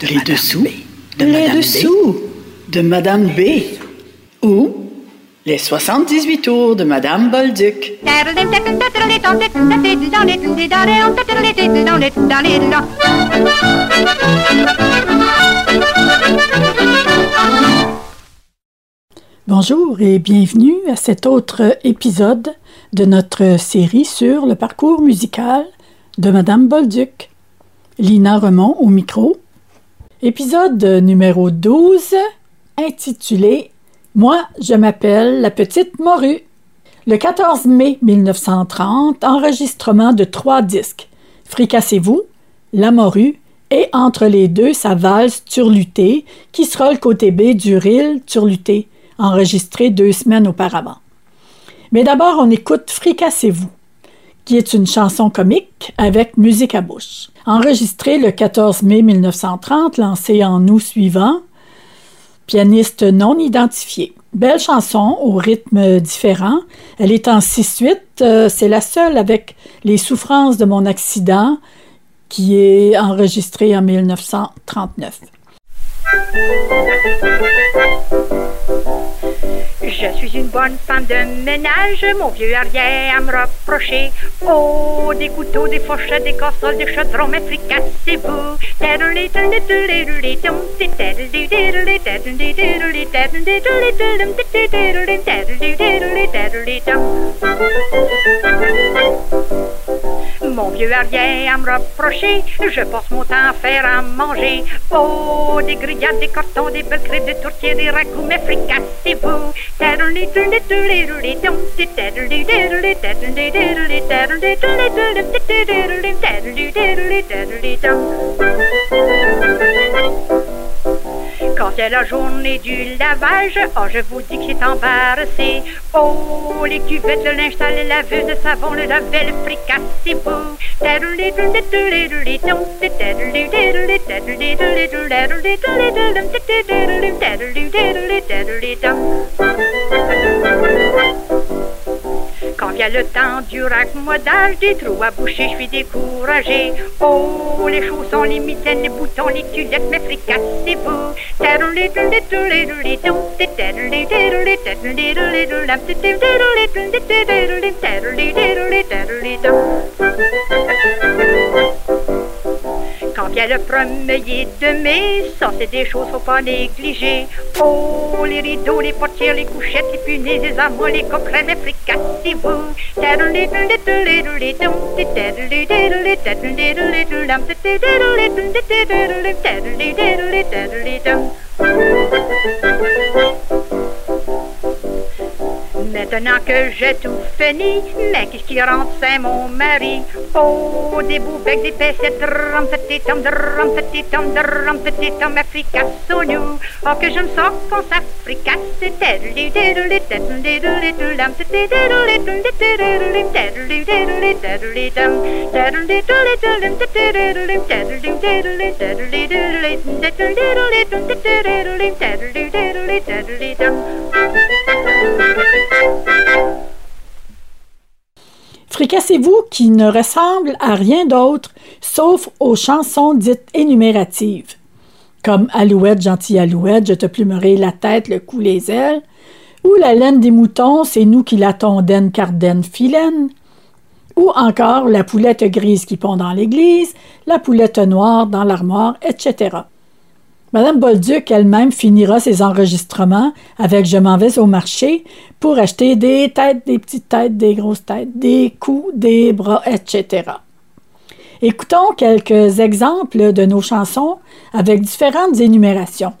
de Les Dessous de Les Dessous de Madame B. Ou les 78 tours de Madame Bolduc. Bonjour et bienvenue à cet autre épisode de notre série sur le parcours musical de Madame Bolduc. Lina Remond au micro. Épisode numéro 12 intitulé Moi, je m'appelle la petite morue. Le 14 mai 1930, enregistrement de trois disques Fricassez-vous, La morue et entre les deux sa valse Turlutée qui sera le côté B du Ril Turluté enregistré deux semaines auparavant. Mais d'abord, on écoute Fricassez-vous, qui est une chanson comique avec musique à bouche. Enregistrée le 14 mai 1930, lancée en août suivant, pianiste non identifié. Belle chanson au rythme différent. Elle est en 6-8. Euh, c'est la seule avec les souffrances de mon accident qui est enregistrée en 1939. Je suis une bonne femme de ménage, mon vieux arrière à me reprocher. Oh, des couteaux, des fourchettes, des casseroles, des chaudrons, mais fricassez-vous. Mon vieux arrière à me reprocher, je passe mon temps à faire à manger. Oh, des grillades, des cartons, des belles crêpes, des tourtières, des raccoons, mais fricassez-vous. Quand c'est la journée du lavage, oh je vous dis que c'est embarrassé. Oh, les cuvettes, le linge sale, la laveuse de savon, le lavel, le fricassez-vous. Quand vient le temps du raccommodage des trous à boucher, je suis découragé. Oh, les chaussons, les mitaines, les boutons, les culottes, mes fricassez-vous. Quand vient le premier de mai, ça c'est des choses faut pas négliger. Oh, les rideaux, les portières, les couchettes, les punaises, les armoires, les coquerelles, mes fricassez-vous. Maintenant que j'ai tout fini, mais qu'est-ce qui rentre, c'est mon mari? Oh, des boubecs, des baissettes, drum, petit tom, drum, petit tom, drum, petit tom, au nous. Oh, que je me sens quand ça fricasse, Fricassez-vous qui ne ressemble à rien d'autre sauf aux chansons dites énumératives, comme Alouette, gentille Alouette, je te plumerai la tête, le cou, les ailes, ou La laine des moutons, c'est nous qui la tondaine, cardaine, filaine, ou encore La poulette grise qui pond dans l'église, La poulette noire dans l'armoire, etc. Madame Bolduc elle-même finira ses enregistrements avec Je m'en vais au marché pour acheter des têtes, des petites têtes, des grosses têtes, des coups, des bras, etc. Écoutons quelques exemples de nos chansons avec différentes énumérations.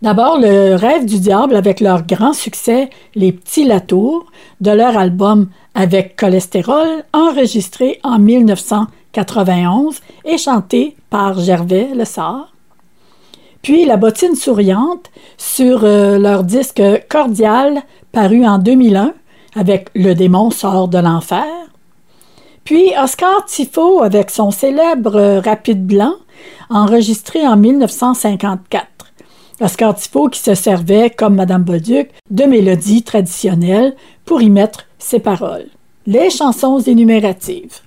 D'abord, le rêve du diable avec leur grand succès Les Petits Latours de leur album Avec cholestérol, enregistré en 1991 et chanté par Gervais Lessard. Puis La bottine souriante sur euh, leur disque Cordial paru en 2001 avec Le démon sort de l'enfer. Puis Oscar Tifo avec son célèbre euh, Rapide blanc enregistré en 1954. Oscar Tifo qui se servait, comme Madame Bolduc, de mélodies traditionnelles pour y mettre ses paroles. Les chansons énumératives.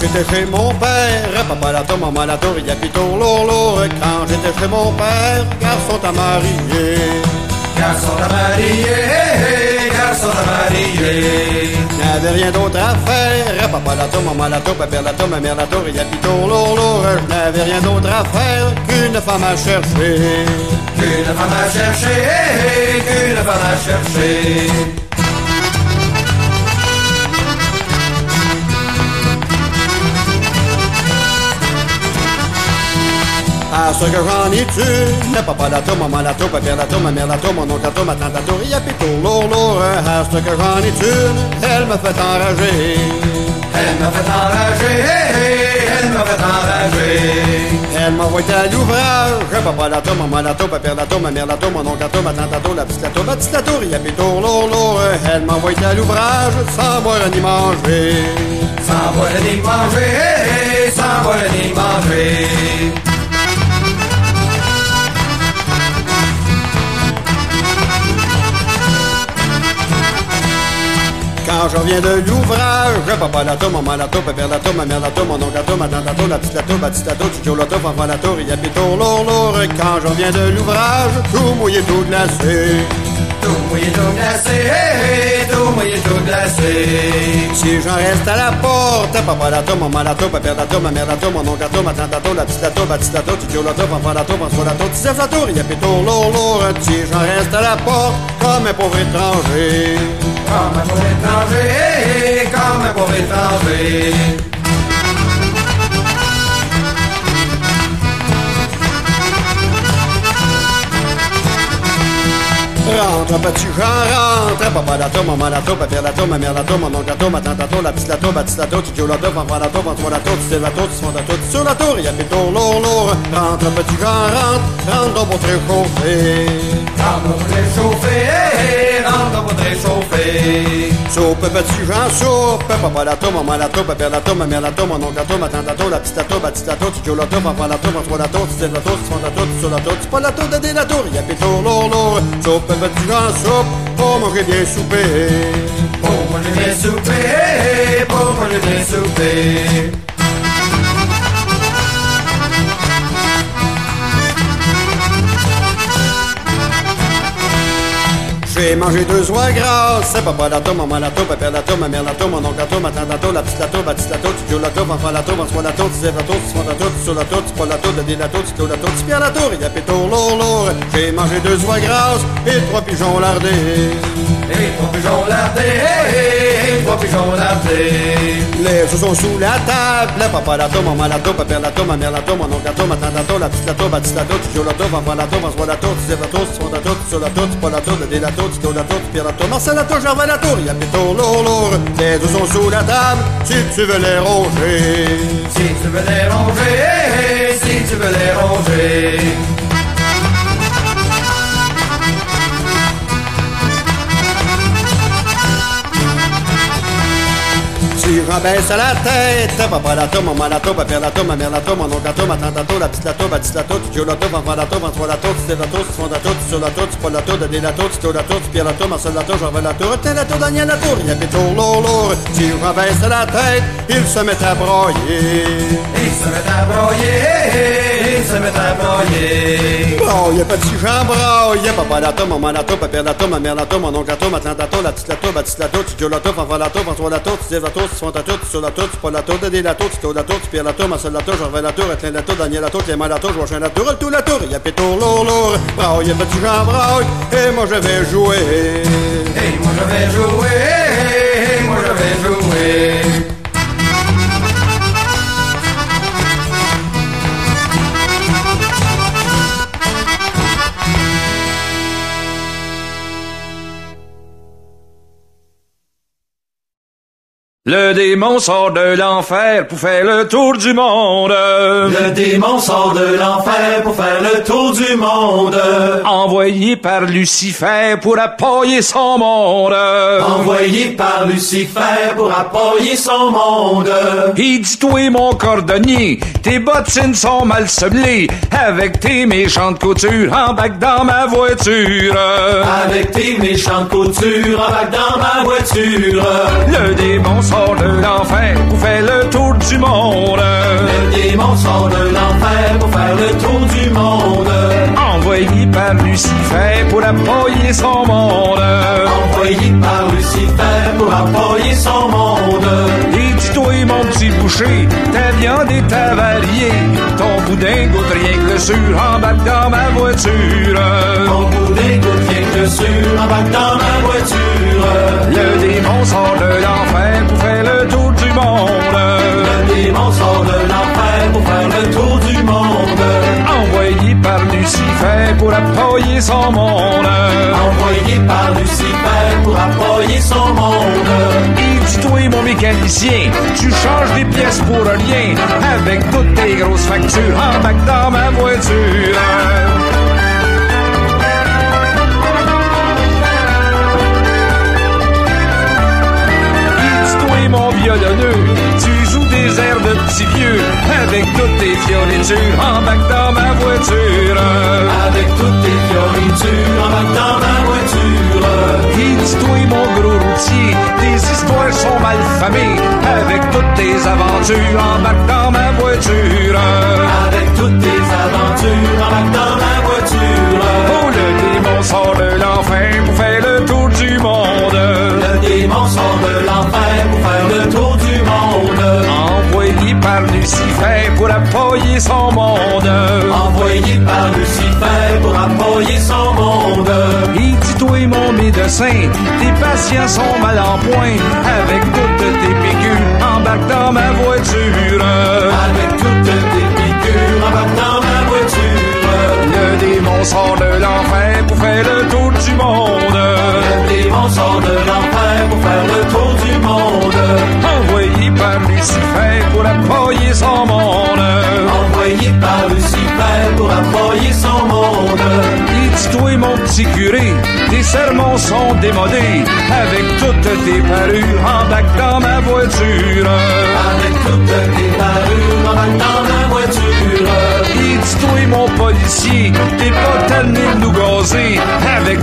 J'étais chez mon père, papa la tour, maman la tour, il y a plutôt lolo. Quand j'étais chez mon père, garçon t'a marié. Garçon t'a marié, garçon t'a marié. N'avais rien d'autre à faire, papa la tour, maman la tour, papa la tour, ma mère la tour, il y a plutôt lolo. Je n'avais rien d'autre à faire qu'une femme à chercher. Qu'une femme à chercher, qu'une femme à chercher. À ce que j'en ai tu, papa la tour, maman la tour, papa la tour, ma mère la tour, mon oncle la tour, ma tante la tour, il y a plutôt lolo. À ce que j'en ai tu, elle me fait enrager. Elle m'a fait enrager, elle m'a fait enrager. Elle m'envoie à l'ouvrage, papa la tour, maman la tour, papa la tour, ma mère la tour, mon oncle la tour, ma tante la tour, la petite la tour, ma petite la tour, il y a plutôt lolo. Elle m'envoie à l'ouvrage, sans boire ni manger. Sans boire ni manger, sans boire ni manger. Quand je reviens de l'ouvrage, papa la tour, maman la tour, papa la tour, ma mère la tour, mon oncle la tour, ma tante la tour, la petite la tour, ma petite la tour, Tito la tour, enfant la tour, il y a plutôt lourd, Quand je reviens de l'ouvrage, tout mouillé, tout glacé. Tout mouillé, tout glacé, tout mouillé, tout glacé. Si j'en reste à la porte, papa la tour, maman la tour, papa la tour, ma mère la tour, mon oncle la tour, ma tante la tour, la petite la tour, ma petite la tour, Tito la tour, enfant la tour, François la tour, Tizef la tour, il y a plutôt lourd, Si j'en reste à la porte, comme un pauvre étranger. Comme un pauvre étranger, comme un pauvre étranger. Rentre, petit rentre, papa la tour, maman la tour, papa la tour, ma mère la tour, mon oncle la tour, ma tante la tour, la petite la tour, ma petite la tour, Tito la tour, enfant la tour, François la tour, tu la tour, tu la tour, tu sur la tour, il y a plutôt lourd, lourd. Rentre, petit rentre, rentre te réchauffer. Rentre pour réchauffer, rentre pour réchauffer. Soupe, petit Jean, soupe, papa la tour, maman la tour, papa la tour, ma mère la tour, mon oncle la tour, ma tante la tour, la petite la tour, ma petite la tour, Tito la tour, enfant la tour, François la tour, tu la tour, tu la tour, tu la tour, tu pas la tour, de la tour, il y a plutôt lourd, lourd. Soupe, petit Jean, soupe, pour manger bien souper. Pour manger bien souper, pour manger bien souper. J'ai mangé deux oies grasses, papa la tour, maman la tour, papa la tour, ma mère la tour, mon oncle la tour, ma tante la tour, la petite la tour, ma petite la tour, tu la tour, enfant la tour, François la tour, tu la tour, tu la tour, tu sur la tour, tu pas la tour, de la tour, tu la tour, tu pierre la tour, il y a pétour lourd, lourd. J'ai mangé deux oies grasses et trois pigeons lardés. Trois pigeons lardés, et trois pigeons lardés. Les sont sous la table, papa la tour, maman la tour, papa la tour, ma mère la tour, mon oncle ma tante la tour, la petite la tour, ma petite la tour, tu la tour, enfant la tour, François la tour, tu la tour, tu la tour, tu sur la tour, tu pas la tour, de la tour, tu la tour, tu pierre la tour, Marcel la tour, Gervais la tour, il y a pétour lourd, lourd. Les œufs sont sous la table, si tu veux les ronger. Si tu veux les ronger, si tu veux les ronger. Si rabaisse à la tête, papa la tour, maman la tour, papa la tour, ma mère la tour, mon oncle la tour, ma tante la tour, la petite la tour, baptiste la tour, tu la tour, enfant la tour, François la tour, tu la tour, tu fond la tour, tu sur la tour, tu pas la tour, de la tour, tu la tour, tu pierre la tour, Marcel la tour, Jean la tour, tiens la tour, Daniel la tour, il y a pétour lourd, lourd. Si rabaisse à la tête, il se met à broyer. Ils se mettent à broyer, se mettent à broyer. Broye, petit Jean, broye, papa maman papa ma mère mon oncle ma tante la petite la tu enfant François tu la tour, tu fond la tour, tu tu pas la tour, de la tour, tu tu pierre la tour, Marcel la tour, Jean la tour, Étienne la tour, Daniel Clément Joachim tour, tout la tour, il y a pétour lourd, lourd. Broye, petit Jean, broye, et moi je vais jouer. Et moi je vais jouer, et moi je vais jouer. Le démon sort de l'enfer pour faire le tour du monde. Le démon sort de l'enfer pour faire le tour du monde. Envoyé par Lucifer pour appuyer son monde. Envoyé par Lucifer pour appuyer son monde. Il dit toi mon cordonnier, tes bottines sont mal semblées. Avec tes méchantes coutures, embarque dans ma voiture. Avec tes méchantes coutures, embarque dans ma voiture. Le démon sort de l'enfer pour faire le tour du monde. Le démon sort de l'enfer pour faire le tour du monde. Envoyé par Lucifer pour appuyer son monde. Envoyé par Lucifer pour appuyer son monde. Et dis-toi, mon petit boucher, ta viande est avariée. Ton boudin goûte rien que le sur, embarque dans ma voiture. Ton boudin goûte le sur, embarque dans ma voiture. Le démon sort de l'enfer pour faire le tour du monde. Le démon sort de l'enfer pour faire le tour du monde. Envoyé par Lucifer pour appuyer son monde. Envoyé par Lucifer pour appuyer son monde. Et dis-toi, mon mécanicien, tu changes des pièces pour rien. Avec toutes tes grosses factures, embarque dans ma voiture. Violonneux, tu joues des airs de petits vieux. Avec toutes tes fioritures, embarque dans ma voiture. Avec toutes tes fioritures, embarque dans ma voiture. Et dis-toi, mon gros routier, tes histoires sont mal famées. Avec toutes tes aventures, embarque dans ma voiture. Avec toutes tes aventures, embarque dans ma voiture. Oh, le démon sort de l'enfer pour faire le tour du monde. Le démon sort par Lucifer pour appuyer son monde. Envoyé par Lucifer pour appuyer son monde. Et dis-toi, mon médecin, tes patients sont mal en point. Avec toutes tes piqûres, embarque dans ma voiture. Avec toutes tes piqûres, embarque dans ma voiture. Le démon sort de l'enfer pour faire le tour du monde. Le démon sort de l'enfer pour faire le tour du monde. Envoyé par Lucifer pour appuyer son monde. Envoyé par Lucifer pour appuyer son monde. Dis-toi, mon petit curé, tes sermons sont démodés. Avec toutes tes parures, embarque dans ma voiture. Avec toutes tes parures, embarque dans ma voiture. Et dis-toi, mon policier, t'es pas tanné de nous gazer. Avec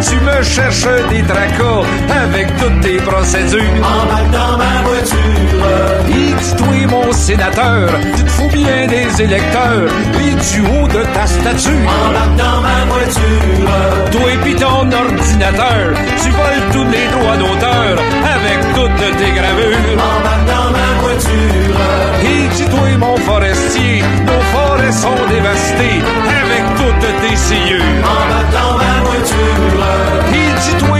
tu me cherches des tracas avec toutes tes procédures. Embarque dans ma voiture. Et dis-toi, mon sénateur, tu te fous bien des électeurs et du haut de ta statue. Embarque dans ma voiture. Toi et pis ton ordinateur, tu voles tous les droits d'auteur avec toutes tes gravures. Embarque dans ma voiture. Et dis-toi, mon forestier, nos forêts sont dévastées avec toutes tes sciures. Embarque dans ma voiture. Et dis-toi,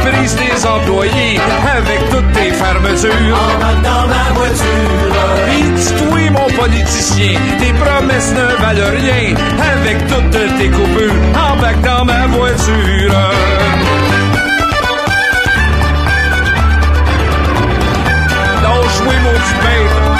tu méprises tes employés avec toutes tes fermetures. Embarque dans ma voiture. Dis-toi, mon politicien, tes promesses ne valent rien avec toutes tes coupures. Embarque dans ma voiture. Lâche-moi, mon petit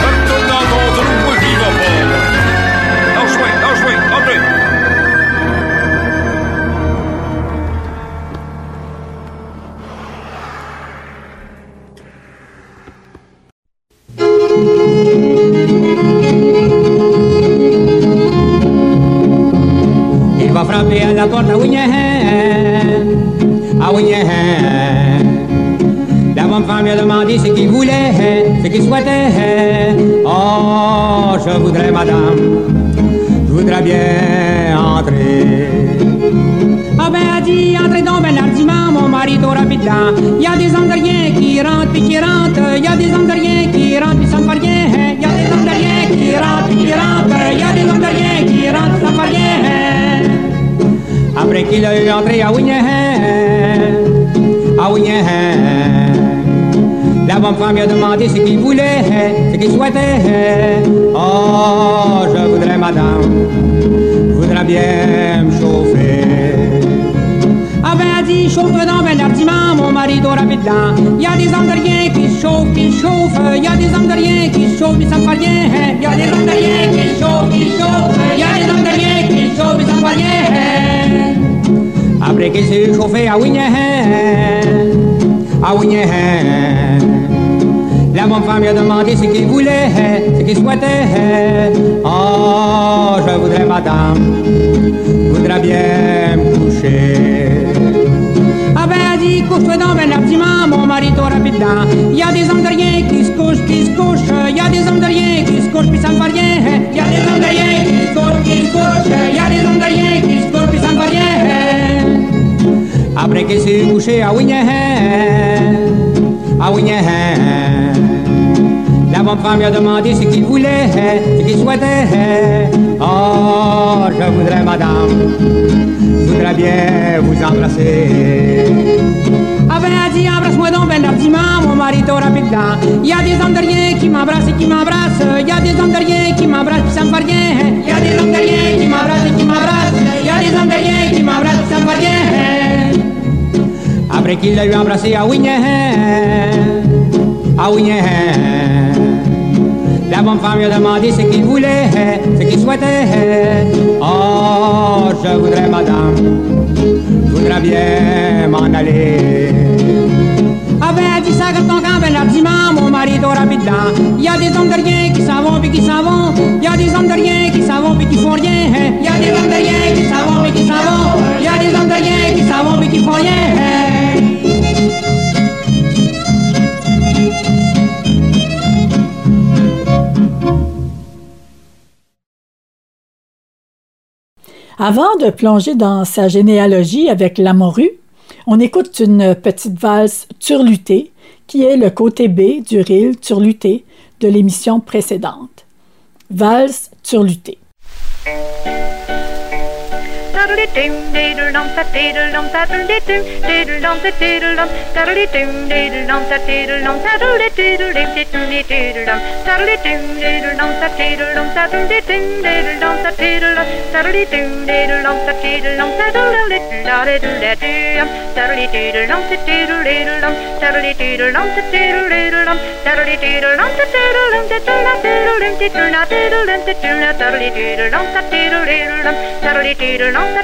Lui a demandé ce qu'il voulait, ce qu'il souhaitait. Oh, je voudrais, madame, je voudrais bien entrer. Ah ben, a dit, entrez donc ben hardiment, mon mari pis dedans. Y a des rien qui rentrent pis qui rentrent. Y a des rien qui rentrent pis ça me fait rien. Y a des rien qui rentrent qui rentrent. Y a des rien qui rentrent, ça rien. Après qu'il a eu entré à Wignahan, à Wignahan, la bonne femme lui a demandé ce qu'il voulait, ce qu'il souhaitait. Oh, je voudrais, madame, voudrais bien me chauffer. Ah ben, elle dit, chauffe-toi donc, ben, l'artiment, mon mari doit rapide dedans. Y a des hommes de rien qui chauffent, qui chauffent. Y a des hommes de rien qui chauffent, mais ça ne rien. Y a des hommes de rien qui chauffent, qui chauffent. Y a des hommes de rien qui chauffent, mais ça ne rien. Après qu'il s'est chauffé à Wignahan, à Wignahan. La bonne femme lui a demandé ce qu'il voulait, ce qu'il souhaitait. Oh, je voudrais, madame, voudrais bien me coucher. Ah ben, dit, couche-toi dans ben rapidement, mon mari t'aura rapide dedans. Y a des hommes de rien qui se couchent, qui se couchent. Y a des hommes de rien qui se couchent, puis ça me fait rien. Y a des hommes de rien qui se couchent, qui se couchent. Y a des hommes de qui se couchent, Après qu'il s'est couché à Wignahan, à Wignahan. La bonne femme lui a demandé ce qu'il voulait, ce qu'il souhaitait. Oh, je voudrais, madame, je voudrais bien vous embrasser. Ah ben, elle dit, embrasse-moi donc ben rapidement, mon mari t'aura dedans. Y a des hommes de qui m'embrassent et qui m'embrassent. Y a des hommes de qui m'embrassent, puis ça me fait rien. Y a des hommes de qui m'embrassent et qui m'embrassent. Y a des hommes de qui m'embrassent, puis ça me fait rien. Après qu'il l'a eu embrassé à Wignahan, à Wignahan. La bonne femme lui a demandé ce qu'il voulait, ce qu'il souhaitait. Oh, je voudrais, madame, je voudrais bien m'en aller. Elle dit ça ton camp, ben l'argument, mon mari t'aura dedans. Y a des hommes de rien qui s'en vont qui s'en vont. Y a des hommes de rien qui s'en vont qui font rien. Y a des hommes de rien qui s'en vont qui s'en vont. Y a des hommes de rien qui s'en vont qui font rien. Avant de plonger dans sa généalogie avec la morue, on écoute une petite valse turlutée qui est le côté B du reel turluté de l'émission précédente. Valse turlutée. Saturday doom, diddle dum, sa diddle dum, Saturday doom, diddle dum, sa diddle dum, Saturday doom, diddle dum, sa diddle dum, Saturday diddle dum, diddle diddle dum, Saturday doom, diddle dum, sa diddle dum, Saturday doom, diddle dum, sa diddle dum, Saturday doom, diddle dum, sa diddle dum, Saturday diddle da diddle da dum, Saturday diddle dum, sa diddle diddle dum, Saturday diddle dum, sa diddle diddle dum, Saturday diddle dum, sa diddle dum, diddle da diddle dum, diddle da diddle dum, diddle da diddle dum, Saturday diddle dum, sa diddle diddle dum, Saturday diddle dum.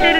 Tittle,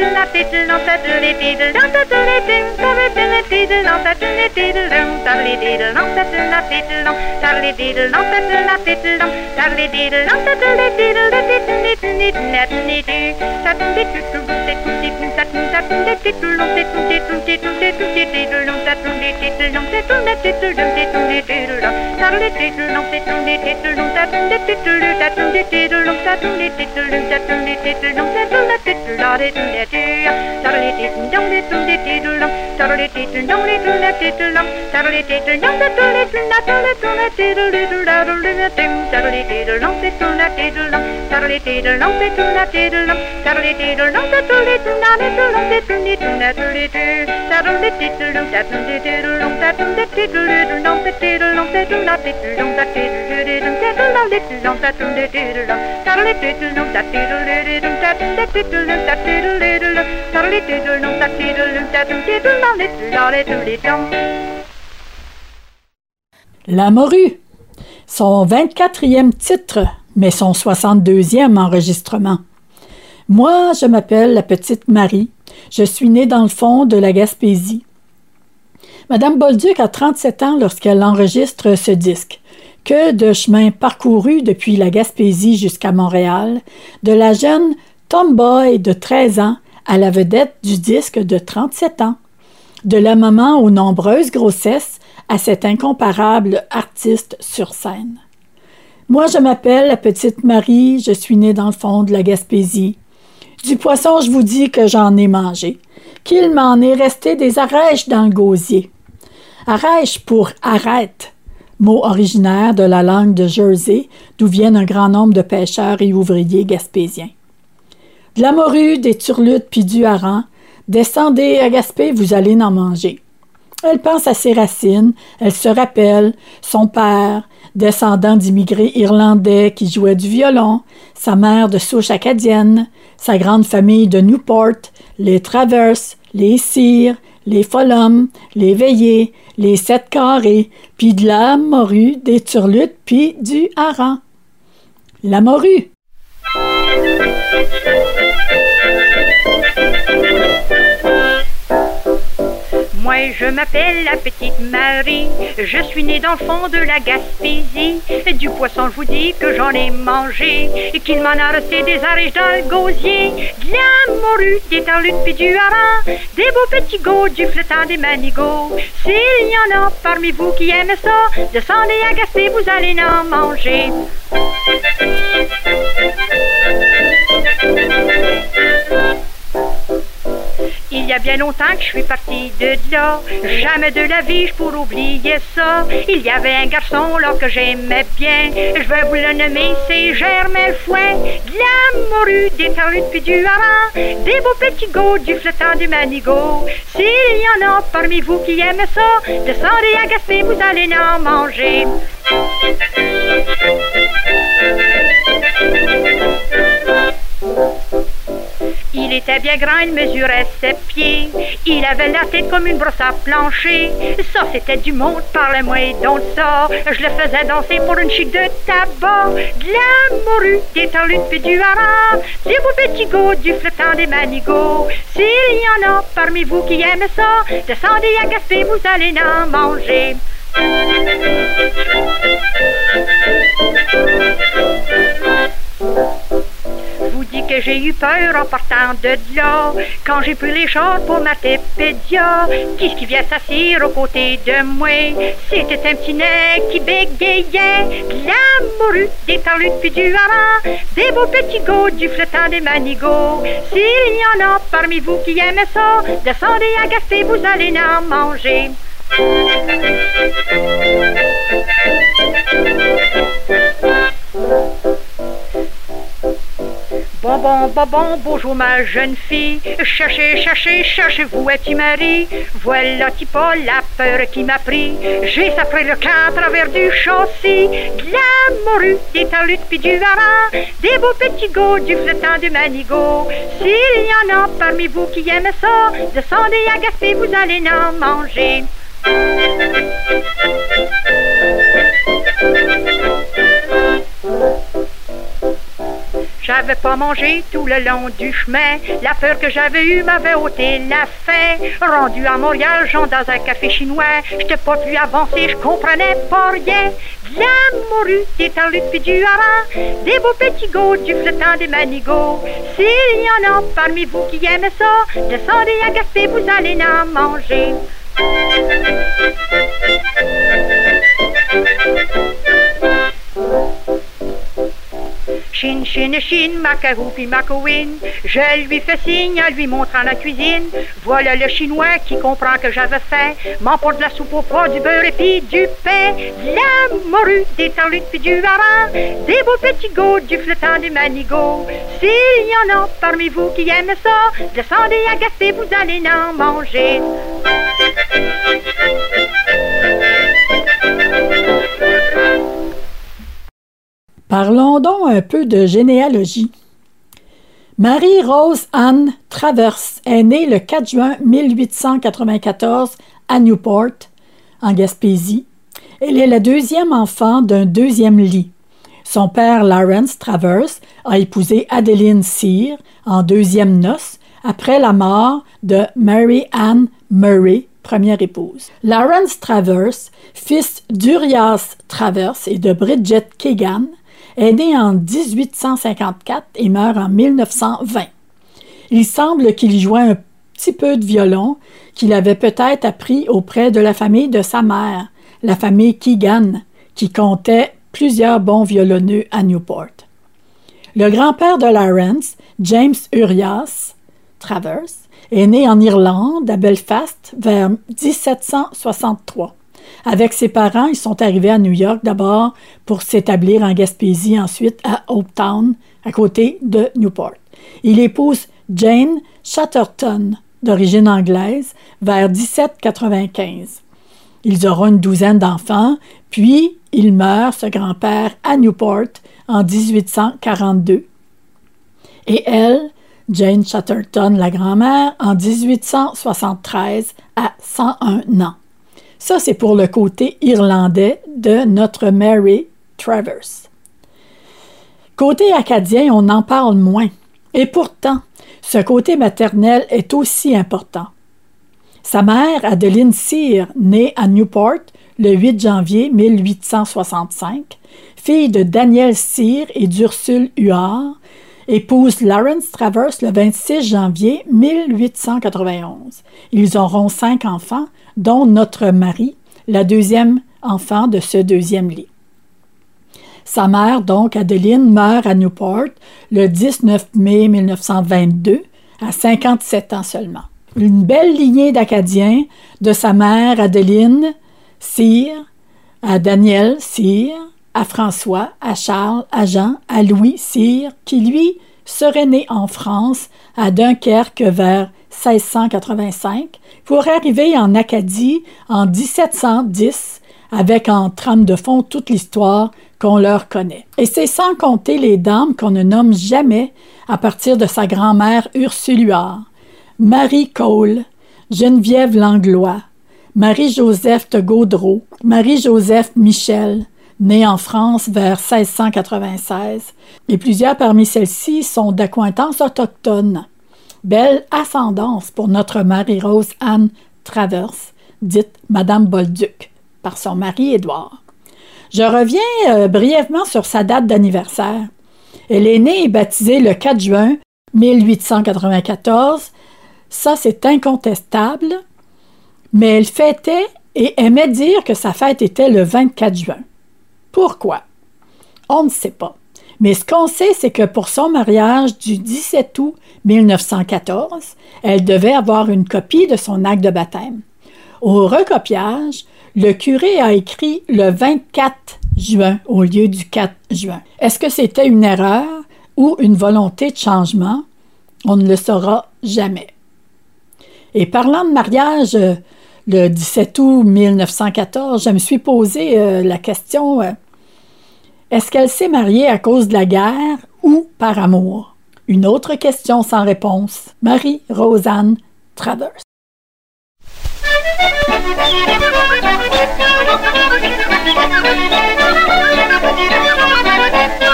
diddle da diddle dum da diddle diddle dum da diddle ding da diddle diddle dum da diddle diddle dum diddle diddle dum da diddle da diddle dum diddle diddle dum da diddle da diddle dum diddle diddle dum da diddle diddle da diddle diddle diddle da diddle diddle da diddle diddle da diddle diddle da diddle diddle dum diddle diddle diddle diddle dum da diddle diddle dum diddle da diddle dum diddle diddle dum diddle diddle dum diddle diddle dum da diddle diddle da dum da dum da dum da diddle diddle tea. Tattly tittle dong little tittle dong. Tattly tittle dong little tittle dong. Tattly tittle dong little little little little tittle little little little ting. Tattly tittle dong little tittle dong. Tattly tittle dong little tittle dong. Tattly tittle dong little little little dong little little little little. Tattly tittle dong tattly tittle dong tattly tittle little dong tittle dong tittle dong tittle dong tattly tittle dong tittle dong little dong tattly tittle dong tattly tittle dong tattly tittle little. La morue, son 24e titre, mais son 62e enregistrement. Moi, je m'appelle la petite Marie. Je suis née dans le fond de la Gaspésie. Madame Bolduc a 37 ans lorsqu'elle enregistre ce disque. Que de chemin parcouru depuis la Gaspésie jusqu'à Montréal, de la jeune tomboy de 13 ans à la vedette du disque de 37 ans, de la maman aux nombreuses grossesses à cette incomparable artiste sur scène. Moi, je m'appelle la petite Marie, je suis née dans le fond de la Gaspésie. Du poisson, je vous dis que j'en ai mangé, qu'il m'en est resté des arèches dans le gosier. Arèche pour arrête, mot originaire de la langue de Jersey, d'où viennent un grand nombre de pêcheurs et ouvriers gaspésiens. De la morue, des turlutes puis du hareng, descendez à Gaspé, vous allez en manger. Elle pense à ses racines, elle se rappelle son père, descendant d'immigrés irlandais qui jouait du violon, sa mère de souche acadienne, sa grande famille de Newport, les Travers, les Cires, les Folhom, les Veillés, les Sept Carrés, puis de la morue, des turlutes, puis du hareng. La morue. Thank you. Je m'appelle la petite Marie, je suis née fond de la Gaspésie. Du poisson je vous dis que j'en ai mangé, et qu'il m'en a resté des arèches le gosier. De la morue, des tarlutes puis du hareng, des beaux petits goûts, du flottant, des manigots. S'il y en a parmi vous qui aiment ça, descendez à Gaspé, vous allez en manger. Y a bien longtemps que je suis partie de là. Jamais de la vie je pourrais oublier ça. Il y avait un garçon là que j'aimais bien. Je vais vous le nommer, c'est Germain Fouin. De la morue, des tarlutes puis du hareng. Des beaux petits goûts, du flottant, du manigot. S'il y en a parmi vous qui aiment ça, descendez à Gaspé, vous allez en manger. Il était bien grand, il mesurait ses pieds. Il avait la tête comme une brosse à plancher. Ça, c'était du monde, parlez-moi donc ça. Je le faisais danser pour une chic de tabac. De la morue, des tarlutes puis du hareng. Des beaux petits du flottant, des manigots. S'il y en a parmi vous qui aiment ça, descendez à Gaspé, vous allez en manger. Vous dis que j'ai eu peur en partant de là. Quand j'ai pris les choses pour ma tépédia, qu'est-ce qui vient s'asseoir aux côtés de moi? C'était un petit nez qui bégayait, de la morue, des tarlutes puis du hareng, des beaux petits goûts, du flottant, des manigots. S'il y en a parmi vous qui aiment ça, descendez à vous allez en manger. Bon, bon, bonjour ma jeune fille. Cherchez, cherchez, cherchez-vous un petit mari. Voilà pas la peur qui m'a pris. J'ai après le camp à travers du châssis. De la morue, des tarlutes puis du hareng. Des beaux petits goûts, du flottant, du manigot. S'il y en a parmi vous qui aiment ça, descendez à Gaspé, vous allez en manger. J'avais pas mangé tout le long du chemin. La peur que j'avais eue m'avait ôté la faim. Rendu à Montréal, j'en dans un café chinois. J'étais pas plus avancé, je comprenais pas rien. De la morue, des tarlutes puis du hareng. Des beaux petits goûts, du flottant, des manigots. S'il y en a parmi vous qui aiment ça, descendez à Gaspé, vous allez en manger. Chine, chine, chine, macarou puis macouine. Je lui fais signe en lui montrant la cuisine. Voilà le chinois qui comprend que j'avais faim. M'emporte de la soupe au poids, du beurre et puis du pain. De la morue, des tarlutes puis du hareng. Des beaux petits goûts, du flottant, des manigots. S'il y en a parmi vous qui aiment ça, descendez à Gaspé, vous allez en manger. Parlons donc un peu de généalogie. Marie-Rose Anne Travers est née le 4 juin 1894 à Newport, en Gaspésie. Elle est la deuxième enfant d'un deuxième lit. Son père, Lawrence Travers, a épousé Adeline Cyr en deuxième noces après la mort de Mary Ann Murray, première épouse. Lawrence Travers, fils d'Urias Travers et de Bridget Keegan, est né en 1854 et meurt en 1920. Il semble qu'il jouait un petit peu de violon qu'il avait peut-être appris auprès de la famille de sa mère, la famille Keegan, qui comptait plusieurs bons violonneux à Newport. Le grand-père de Lawrence, James Urias Travers, est né en Irlande, à Belfast, vers 1763. Avec ses parents, ils sont arrivés à New York d'abord pour s'établir en Gaspésie, ensuite à Town, à côté de Newport. Il épouse Jane Chatterton, d'origine anglaise, vers 1795. Ils auront une douzaine d'enfants, puis il meurt, ce grand-père, à Newport en 1842. Et elle, Jane Chatterton, la grand-mère, en 1873 à 101 ans. Ça, c'est pour le côté irlandais de notre Mary Travers. Côté acadien, on en parle moins. Et pourtant, ce côté maternel est aussi important. Sa mère, Adeline Cyr, née à Newport le 8 janvier 1865, fille de Daniel Cyr et d'Ursule Huard, épouse Lawrence Travers le 26 janvier 1891. Ils auront cinq enfants, dont notre mari, la deuxième enfant de ce deuxième lit. Sa mère, donc Adeline, meurt à Newport le 19 mai 1922, à 57 ans seulement. Une belle lignée d'Acadiens, de sa mère Adeline, Cyr, à Daniel Cyr, à François, à Charles, à Jean, à Louis Cyr, qui lui serait né en France, à Dunkerque vers 1685, pour arriver en Acadie en 1710, avec en trame de fond toute l'histoire qu'on leur connaît. Et c'est sans compter les dames qu'on ne nomme jamais à partir de sa grand-mère Ursuluard, Marie Cole, Geneviève Langlois, Marie-Joseph de Gaudreau, Marie-Joseph Michel, née en France vers 1696, et plusieurs parmi celles-ci sont d'accointances autochtones. Belle ascendance pour notre Marie-Rose Anne Travers, dite Madame Bolduc, par son mari Édouard. Je reviens euh, brièvement sur sa date d'anniversaire. Elle est née et baptisée le 4 juin 1894. Ça, c'est incontestable. Mais elle fêtait et aimait dire que sa fête était le 24 juin. Pourquoi? On ne sait pas. Mais ce qu'on sait, c'est que pour son mariage du 17 août 1914, elle devait avoir une copie de son acte de baptême. Au recopiage, le curé a écrit le 24 juin au lieu du 4 juin. Est-ce que c'était une erreur ou une volonté de changement? On ne le saura jamais. Et parlant de mariage, euh, le 17 août 1914, je me suis posé euh, la question euh, est-ce qu'elle s'est mariée à cause de la guerre ou par amour? Une autre question sans réponse. Marie-Rosanne Travers.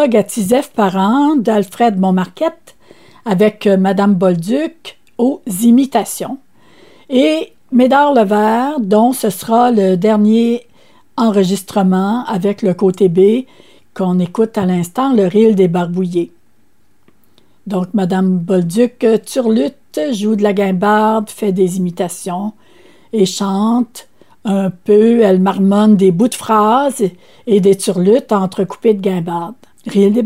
clogue à Tisef Parent d'Alfred Montmarquette avec euh, Madame Bolduc aux imitations. Et Médard Levert, dont ce sera le dernier enregistrement avec le côté B qu'on écoute à l'instant, le reel des barbouillés. Donc, Madame Bolduc turlute, joue de la guimbarde, fait des imitations et chante un peu. Elle marmonne des bouts de phrases et des turlutes entrecoupées de guimbarde. Reel des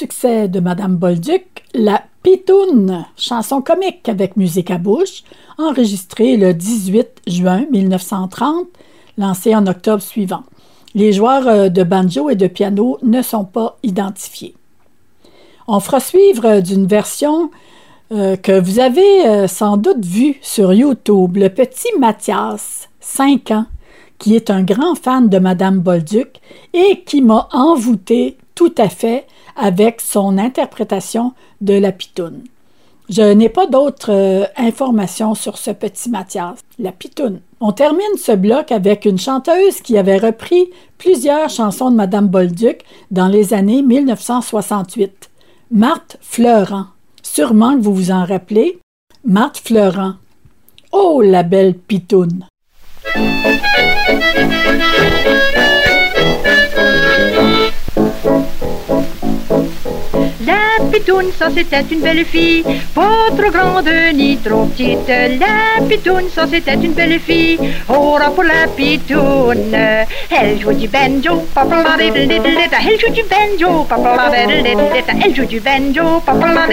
succès de Madame Bolduc, la Pitoune, chanson comique avec musique à bouche, enregistrée le 18 juin 1930, lancée en octobre suivant. Les joueurs euh, de banjo et de piano ne sont pas identifiés. On fera suivre d'une version euh, que vous avez euh, sans doute vue sur YouTube, le petit Mathias, 5 ans, qui est un grand fan de Madame Bolduc et qui m'a envoûté tout à fait avec son interprétation de la pitoune. Je n'ai pas d'autres euh, informations sur ce petit Mathias, la pitoune. On termine ce bloc avec une chanteuse qui avait repris plusieurs chansons de Madame Bolduc dans les années 1968, Marthe Fleurant. Sûrement que vous vous en rappelez. Marthe Fleurant. Oh, la belle pitoune! Pitoune, ça c'était une belle fille, pas trop grande ni trop petite. La pitoune, ça c'était une belle fille, ora pour la pitoune. Elle joue du banjo, papa elle joue du banjo, papa elle joue du banjo, papa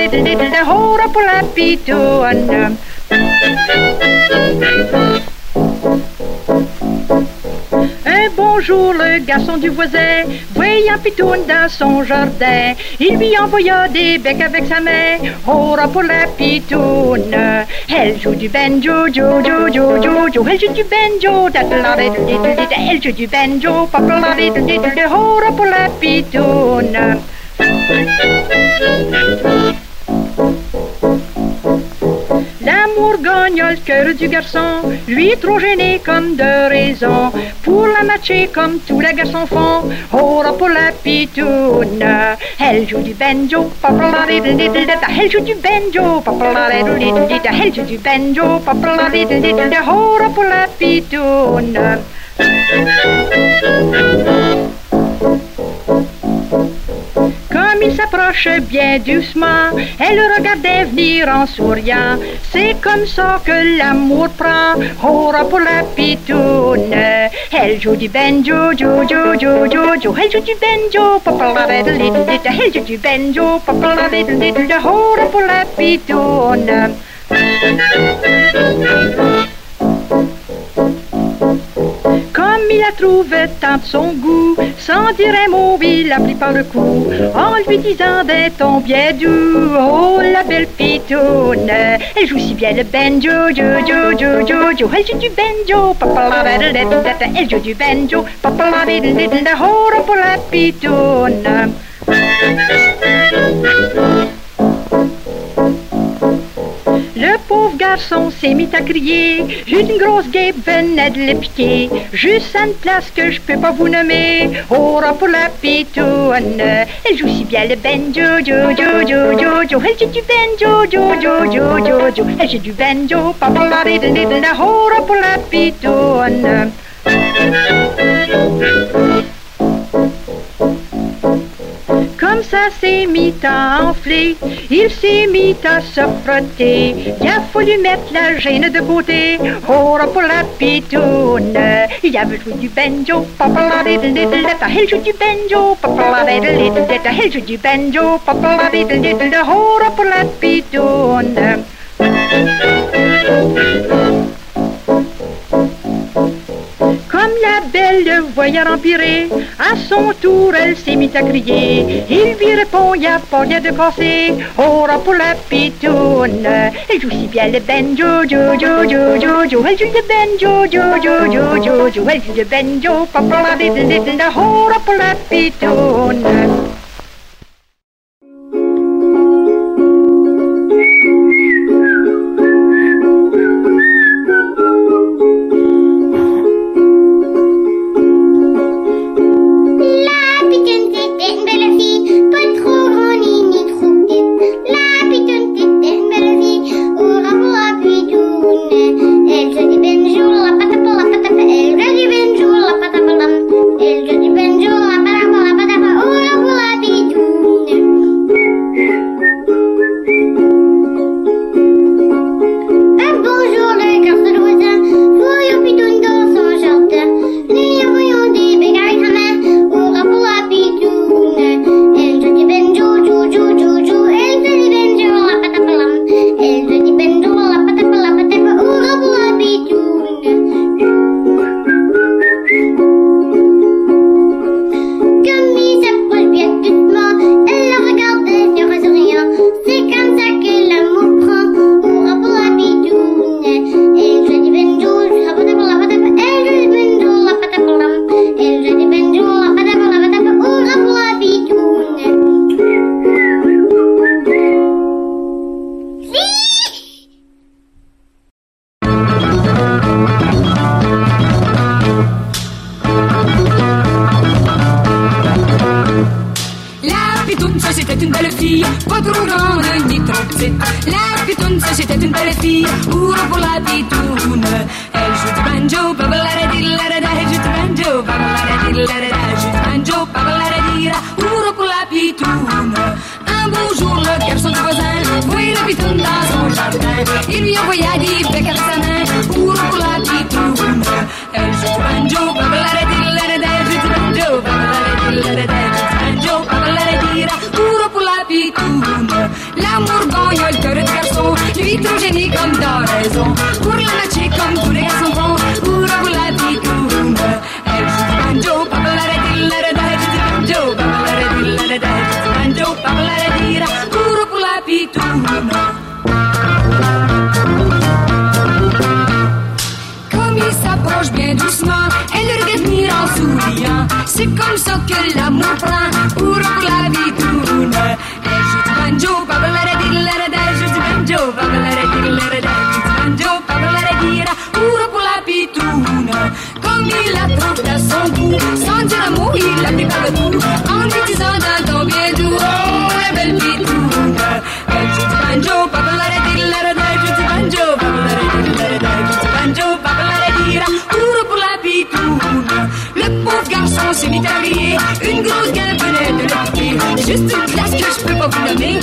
ora pour la pitoune. Un bonjour, le garçon du voisin voyant Pitoune dans son jardin. Il lui envoya des becs avec sa main. Ora pour la Pitoune. Elle joue du banjo, jo, jo, jo, jo, jo. Elle joue du banjo. Elle joue du banjo, pa, pa, da, da, da, da, da. Ora pour la Pitoune. L'amour gagne le cœur du garçon, lui trop gêné comme de raison. Pour la matcher comme tous les garçons font, oh pour la pitoune. Elle joue du banjo, elle joue du banjo, elle joue du banjo, oh pour la pitoune. Il s'approche bien doucement, elle le regardait venir en souriant. C'est comme ça que l'amour prend, oh pour la pitoune. Elle joue du banjo, jo, jo, jo, jo. Elle joue du banjo, Elle joue du banjo, oh pour la pitoune. Comme il la trouve tant de son goût, sans dire un mot, il l'a pris par le cou, en lui disant d'un ton bien doux, oh la belle pitoune, elle joue si bien le banjo, jo, jo, jo, jo, jo, elle joue du banjo, papa la elle joue du banjo, papa la oh pour la pitoune. Pauvre garçon s'est mis à crier, une grosse guêpe venait de le piquer, juste une place que je peux pas vous nommer, oh pour la pitoune, elle joue si bien le banjo, jo, elle joue du banjo, jo, elle joue du banjo, pour la pitoune. Comme ça s'est mis à enfler, il s'est mis à se frotter. Il a fallu mettre la gêne de côté, oh pour la pitoune. Il avait joué du banjo, papa elle joue du banjo, papa elle joue du banjo, papa oh pour la pitoune. Comme la belle le voyant empirer, à son tour elle s'est mise à crier. Il lui répond, y a pas rien de cassé, oh pour la pitoune. Elle joue si bien le banjo, jo, jo, jo, jo, jo. Elle joue le banjo, jo, jo, jo, jo, jo. Elle joue le banjo, papa la oh pour la pitoune. Que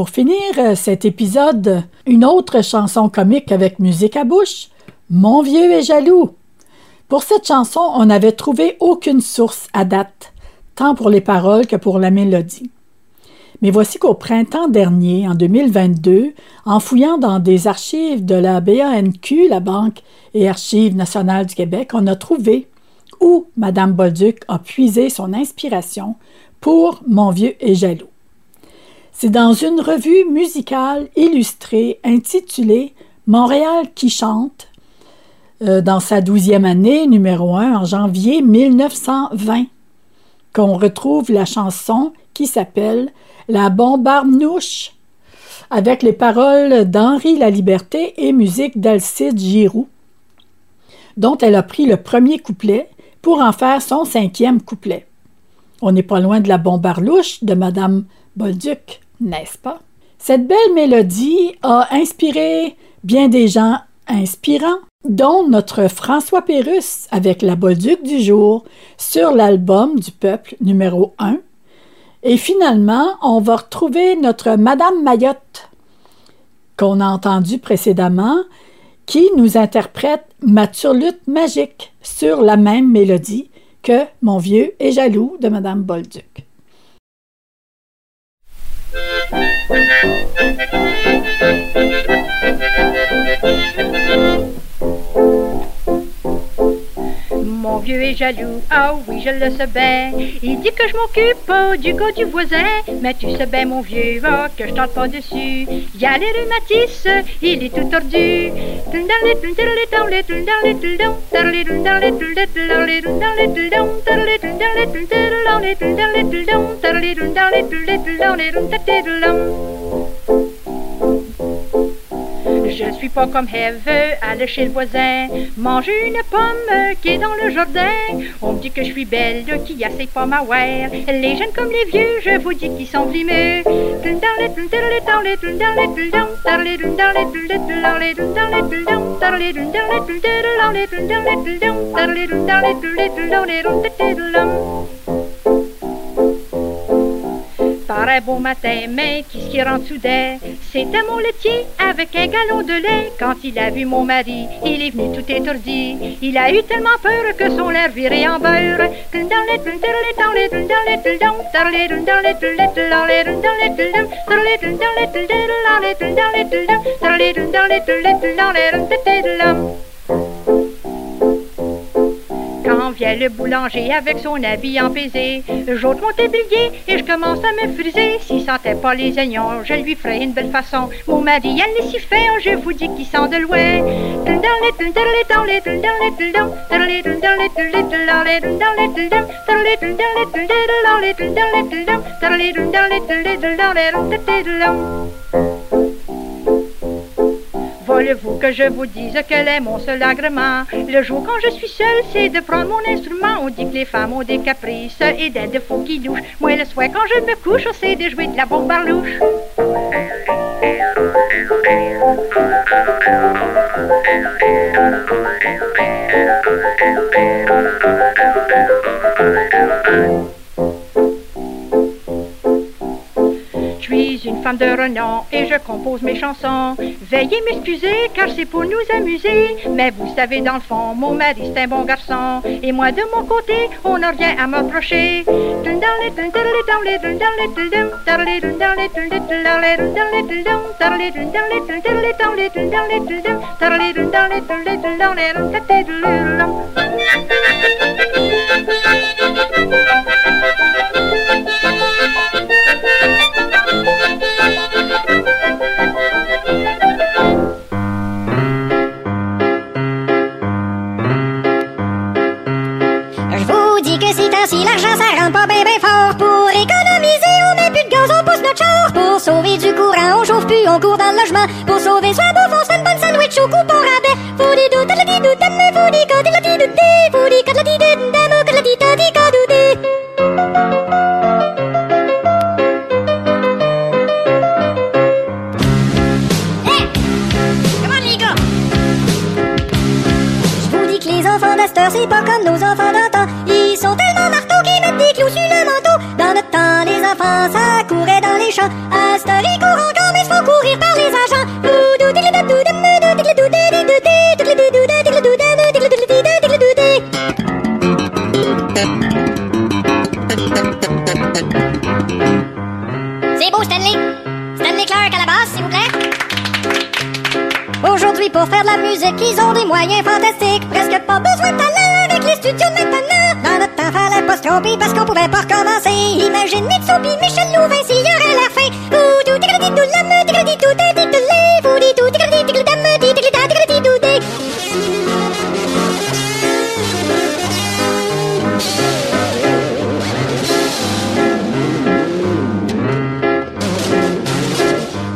Pour finir euh, cet épisode, une autre chanson comique avec musique à bouche, Mon vieux est jaloux. Pour cette chanson, on n'avait trouvé aucune source à date, tant pour les paroles que pour la mélodie. Mais voici qu'au printemps dernier, en 2022, en fouillant dans des archives de la BANQ, la Banque et Archives nationales du Québec, on a trouvé où Mme Bolduc a puisé son inspiration pour Mon vieux est jaloux. C'est dans une revue musicale illustrée intitulée Montréal qui chante, euh, dans sa douzième année, numéro 1, en janvier 1920, qu'on retrouve la chanson qui s'appelle La Bombarnouche, avec les paroles d'Henri Laliberté et musique d'Alcide Giroux, dont elle a pris le premier couplet pour en faire son cinquième couplet. On n'est pas loin de la bombarlouche de Madame Bolduc, n'est-ce pas? Cette belle mélodie a inspiré bien des gens inspirants, dont notre François Pérusse avec la Bolduc du jour sur l'album du peuple numéro 1. Et finalement, on va retrouver notre Madame Mayotte qu'on a entendu précédemment qui nous interprète Ma turlute magique sur la même mélodie que Mon vieux est jaloux de Madame Bolduc. Thank you. Mon vieux est jaloux, ah oui, je le sais bien. Il dit que je m'occupe pas du gars du voisin. Mais tu sais bien, mon vieux, ah, que je tente pas dessus. Y a les rhumatismes, il est tout tordu. Je suis pas comme Eve, aller chez le voisin, manger une pomme qui est dans le jardin. On me dit que je suis belle, qui a ses pommes à wear. Les jeunes comme les vieux, je vous dis qu'ils sont blimeux. Par un beau matin, mais qui ce qui rentre soudain C'était mon laitier avec un galon de lait. Quand il a vu mon mari, il est venu tout étourdi. Il a eu tellement peur que son lait virait en beurre. Vient le boulanger avec son habit empesé, j'ôte mon tablier et je commence à me friser. S'il sentait pas les oignons, je lui ferais une belle façon. Mon mari, elle est si fin, je vous dis qu'il sent de loin. Voulez-vous que je vous dise quel est mon seul agrément Le jour quand je suis seule, c'est de prendre mon instrument. On dit que les femmes ont des caprices et d'être de faux qui douchent. Moi, le soir, quand je me couche, c'est de jouer de la bombarlouche. Je femme de renom et je compose mes chansons. Veuillez m'excuser car c'est pour nous amuser, mais vous savez dans le fond, mon mari c'est un bon garçon et moi de mon côté, on n'a rien à m'approcher. concours d'un logement pour sauver soi beau fonce un bon sandwich au coup pour rabais. Foudi dou ta la di dou tam foudi ka la di dou di foudi ka la di dou damo ka la di ta di ka dou. Les enfants d'Aster, c'est pas comme nos enfants d'antan. Ils sont tellement marteaux qu'ils mettent des clous sur le manteau. Dans notre temps, les enfants, ça courait dans les champs. Asterico par. C'est beau, Stanley. Stanley Clark à la basse, s'il vous plaît. Aujourd'hui, pour faire de la musique, ils ont des moyens fantastiques. Presque pas besoin de talent avec les studios de maintenant. Dans notre temps, fallait pas parce qu'on pouvait pas recommencer. Imagine Mitsubi, Michel Louvain, s'il y aurait la fin.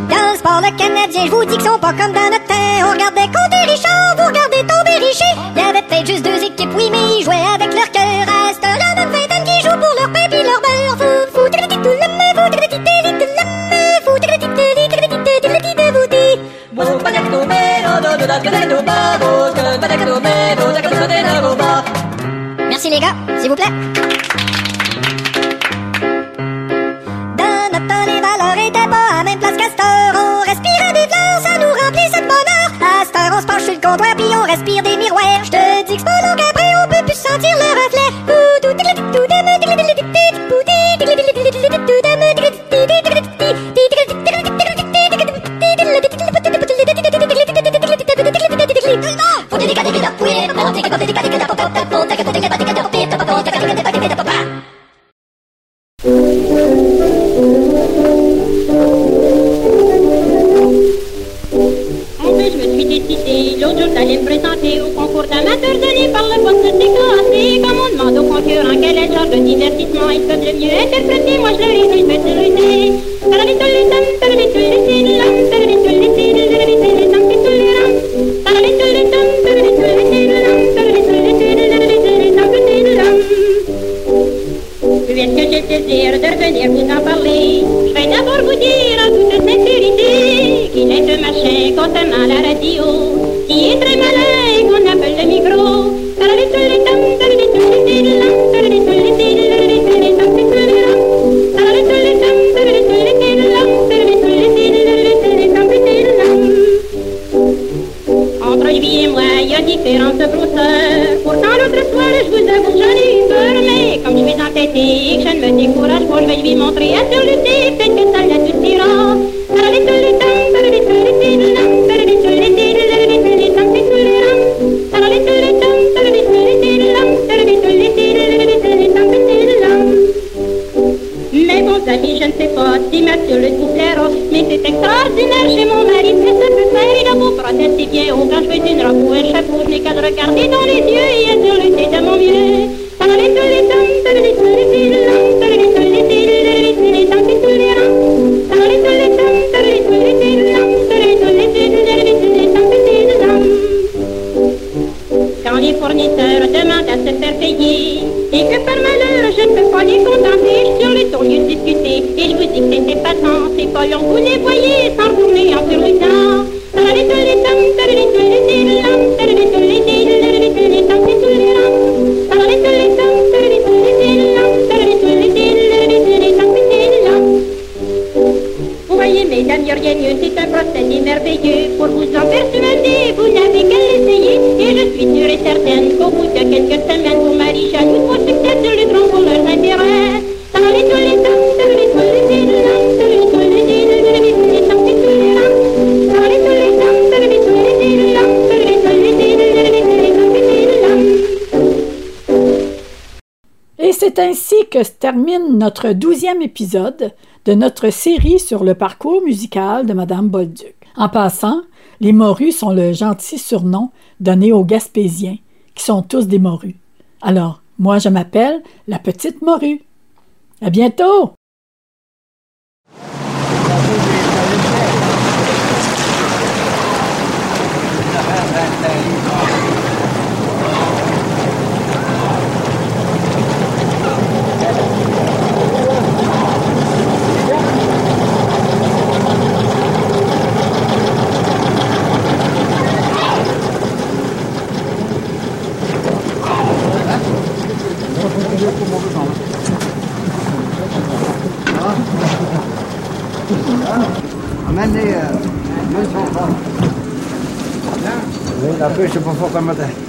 Dans ce bar-là je vous dis qu'ils sont pas comme dans notre temps. On regarde des comptes les gars, s'il vous plaît. notre douzième épisode de notre série sur le parcours musical de Madame Bolduc. En passant, les morues sont le gentil surnom donné aux Gaspésiens, qui sont tous des morues. Alors, moi, je m'appelle la petite morue. À bientôt! شوفوا فوق المطعم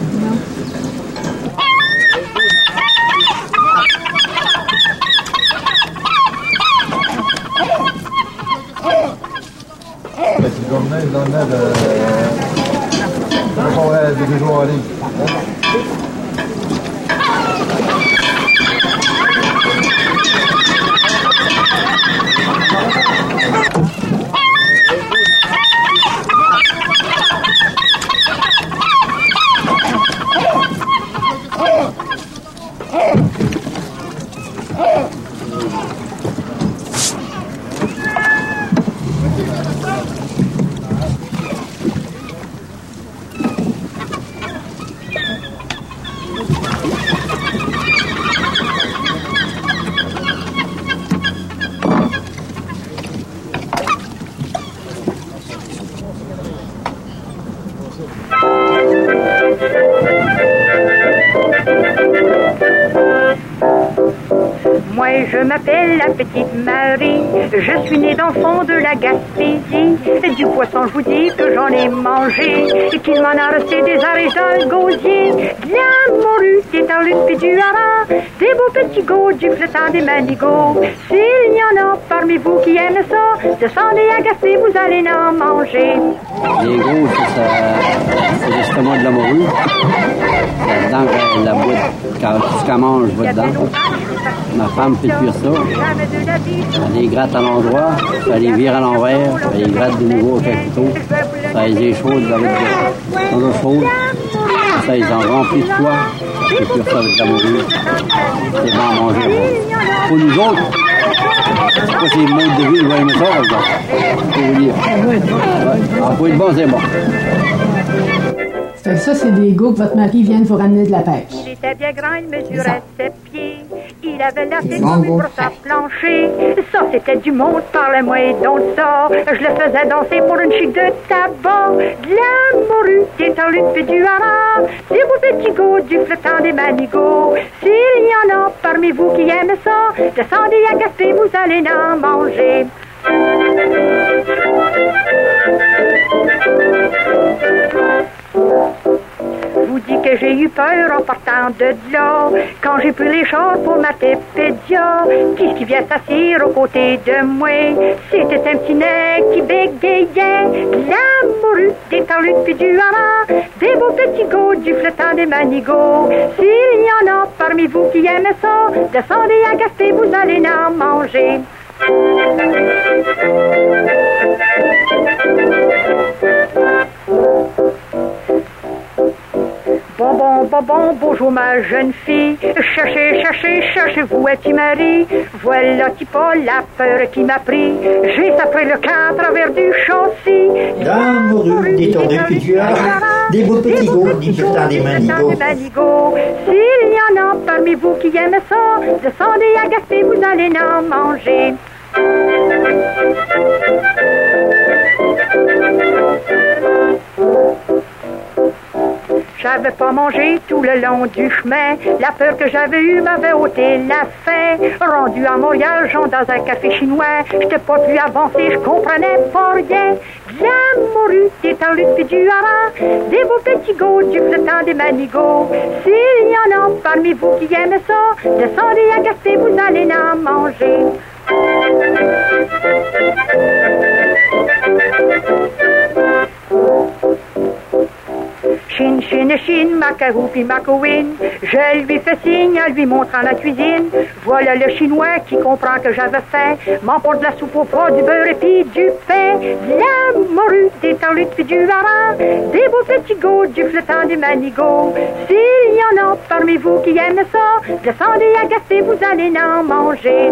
Et qu'il m'en a resté des arrêts dans le gosier. De la morue, des tarlutes puis du hareng. Des beaux petits goûts, du flottant, des manigots. S'il y en a parmi vous qui aiment ça, descendez Gaspé, vous allez en manger. Les gros, c'est justement de la morue. Là-dedans, la boîte, quand tout ce qu'elle mange va dedans. Ma femme fait cuire ça. Elle les gratte à l'endroit, elle les vire à l'envers, elle les gratte de nouveau avec couteau. Ça les échaude avec de l'eau chaude. Ça, ils en remplissent de quoi? Je fais cuire ça avec la morue. C'est bon à manger. bon. Pour nous autres, c'est pas ces modes de vie, ils vont aimer ça, par exemple. Faut vous dire. Ouais. Pour être bon, c'est bon. Ça, c'est des gars que votre mari vient de vous ramener de la pêche. Il était bien grand, il mesurait ses pieds. Il avait la tête pour sa plancher. Ça, c'était du monde, parlez-moi donc de ça. Je le faisais danser pour une chic de tabac. De la morue, des tarlutes puis du hareng. Des beaux petits goûts, du flottant, des manigots. S'il y en a parmi vous qui aiment ça, descendez à Gaspé, vous allez en manger. Vous dis que j'ai eu peur en partant de là. Quand j'ai pris les choses pour ma tépédia, qu'est-ce qui vient s'asseoir aux côtés de moi? C'était un petit nez qui bégayait. La morue, des tarlutes puis du hareng, des beaux petits goûts, du flottant, des manigots. S'il y en a parmi vous qui aiment ça, descendez à Gaspé, vous allez en manger. Bon, bon, bon, bon, bonjour ma jeune fille. Cherchez, cherchez, cherchez-vous un petit mari. Voilà qui pas la peur qui m'a pris. J'ai sapé le camp à travers du châssis. La morue, des tordus puis du hareng, des beaux petits goûts, du manigots. Des manigots. S'il y en a parmi vous qui aiment ça, descendez à Gaspé, vous allez en manger. J'avais pas mangé tout le long du chemin. La peur que j'avais eue m'avait ôté la faim. Rendu à Montréal, j'en dans un café chinois. J'étais pas plus avancé, je comprenais pas rien. La morue, des tarlutes puis du hareng. Des beaux petits goûts, du flottant, des manigots. S'il y en a parmi vous qui aiment ça, descendez à Gaspé, vous allez en manger. Chine, chine, chine, macarou puis macouine. Je lui fais signe en lui montrant la cuisine. Voilà le chinois qui comprend que j'avais faim. M'emporte de la soupe au pot, du beurre et puis du pain. De La morue, des tarlutes puis du hareng. Des beaux petits goûts, du flottant, des manigots. S'il y en a parmi vous qui aiment ça, descendez Gaspé, vous allez en manger.